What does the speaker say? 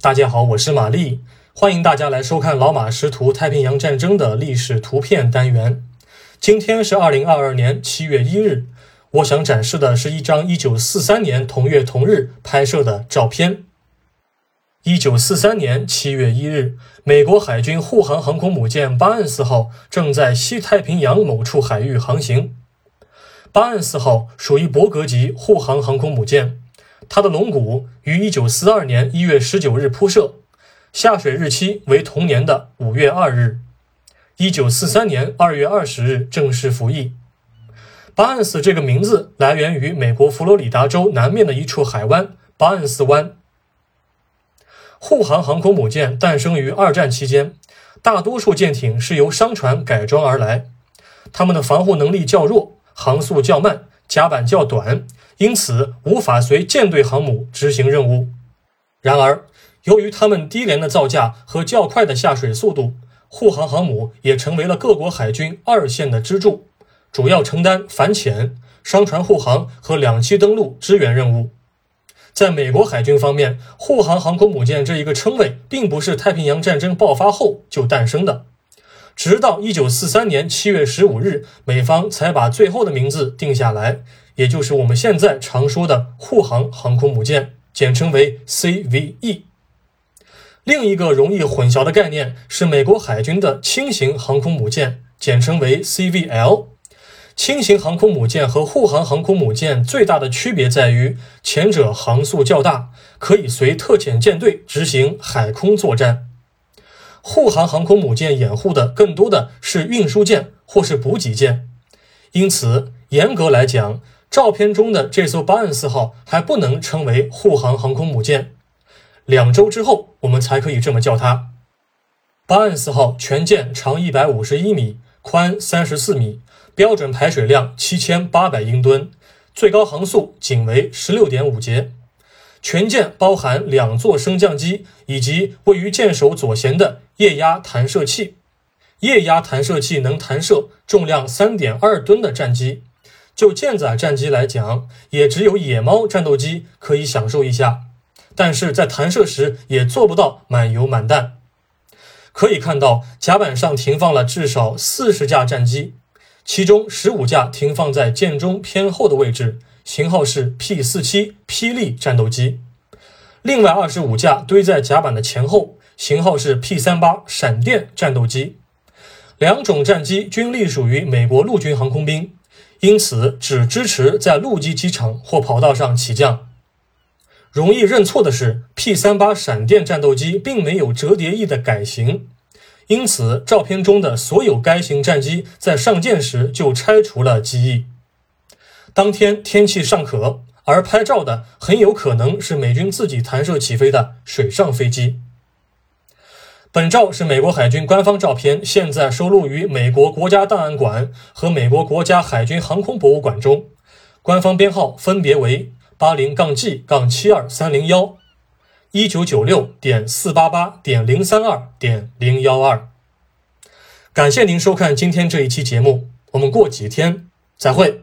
大家好，我是玛丽，欢迎大家来收看老马识图太平洋战争的历史图片单元。今天是二零二二年七月一日，我想展示的是一张一九四三年同月同日拍摄的照片。一九四三年七月一日，美国海军护航航空母舰巴恩斯号正在西太平洋某处海域航行。巴恩斯号属于伯格级护航航空母舰，它的龙骨于一九四二年一月十九日铺设，下水日期为同年的五月二日。一九四三年二月二十日正式服役。巴恩斯这个名字来源于美国佛罗里达州南面的一处海湾——巴恩斯湾。护航航空母舰诞生于二战期间，大多数舰艇是由商船改装而来，它们的防护能力较弱，航速较慢，甲板较短，因此无法随舰队航母执行任务。然而，由于它们低廉的造价和较快的下水速度，护航航母也成为了各国海军二线的支柱，主要承担反潜、商船护航和两栖登陆支援任务。在美国海军方面，护航航空母舰这一个称谓，并不是太平洋战争爆发后就诞生的，直到一九四三年七月十五日，美方才把最后的名字定下来，也就是我们现在常说的护航航空母舰，简称为 CVE。另一个容易混淆的概念是美国海军的轻型航空母舰，简称为 CVL。轻型航空母舰和护航航空母舰最大的区别在于，前者航速较大，可以随特遣舰队执行海空作战；护航航空母舰掩护的更多的是运输舰或是补给舰。因此，严格来讲，照片中的这艘巴恩斯号还不能称为护航航空母舰。两周之后，我们才可以这么叫它。巴恩斯号全舰长一百五十一米，宽三十四米。标准排水量七千八百英吨，最高航速仅为十六点五节。全舰包含两座升降机以及位于舰首左舷的液压弹射器。液压弹射器能弹射重量三点二吨的战机。就舰载战机来讲，也只有野猫战斗机可以享受一下，但是在弹射时也做不到满油满弹。可以看到，甲板上停放了至少四十架战机。其中十五架停放在舰中偏后的位置，型号是 P 四七霹雳战斗机；另外二十五架堆在甲板的前后，型号是 P 三八闪电战斗机。两种战机均隶属于美国陆军航空兵，因此只支持在陆基机场或跑道上起降。容易认错的是，P 三八闪电战斗机并没有折叠翼的改型。因此，照片中的所有该型战机在上舰时就拆除了机翼。当天天气尚可，而拍照的很有可能是美军自己弹射起飞的水上飞机。本照是美国海军官方照片，现在收录于美国国家档案馆和美国国家海军航空博物馆中，官方编号分别为八零杠 G 杠七二三零幺。一九九六点四八八点零三二点零幺二，感谢您收看今天这一期节目，我们过几天再会。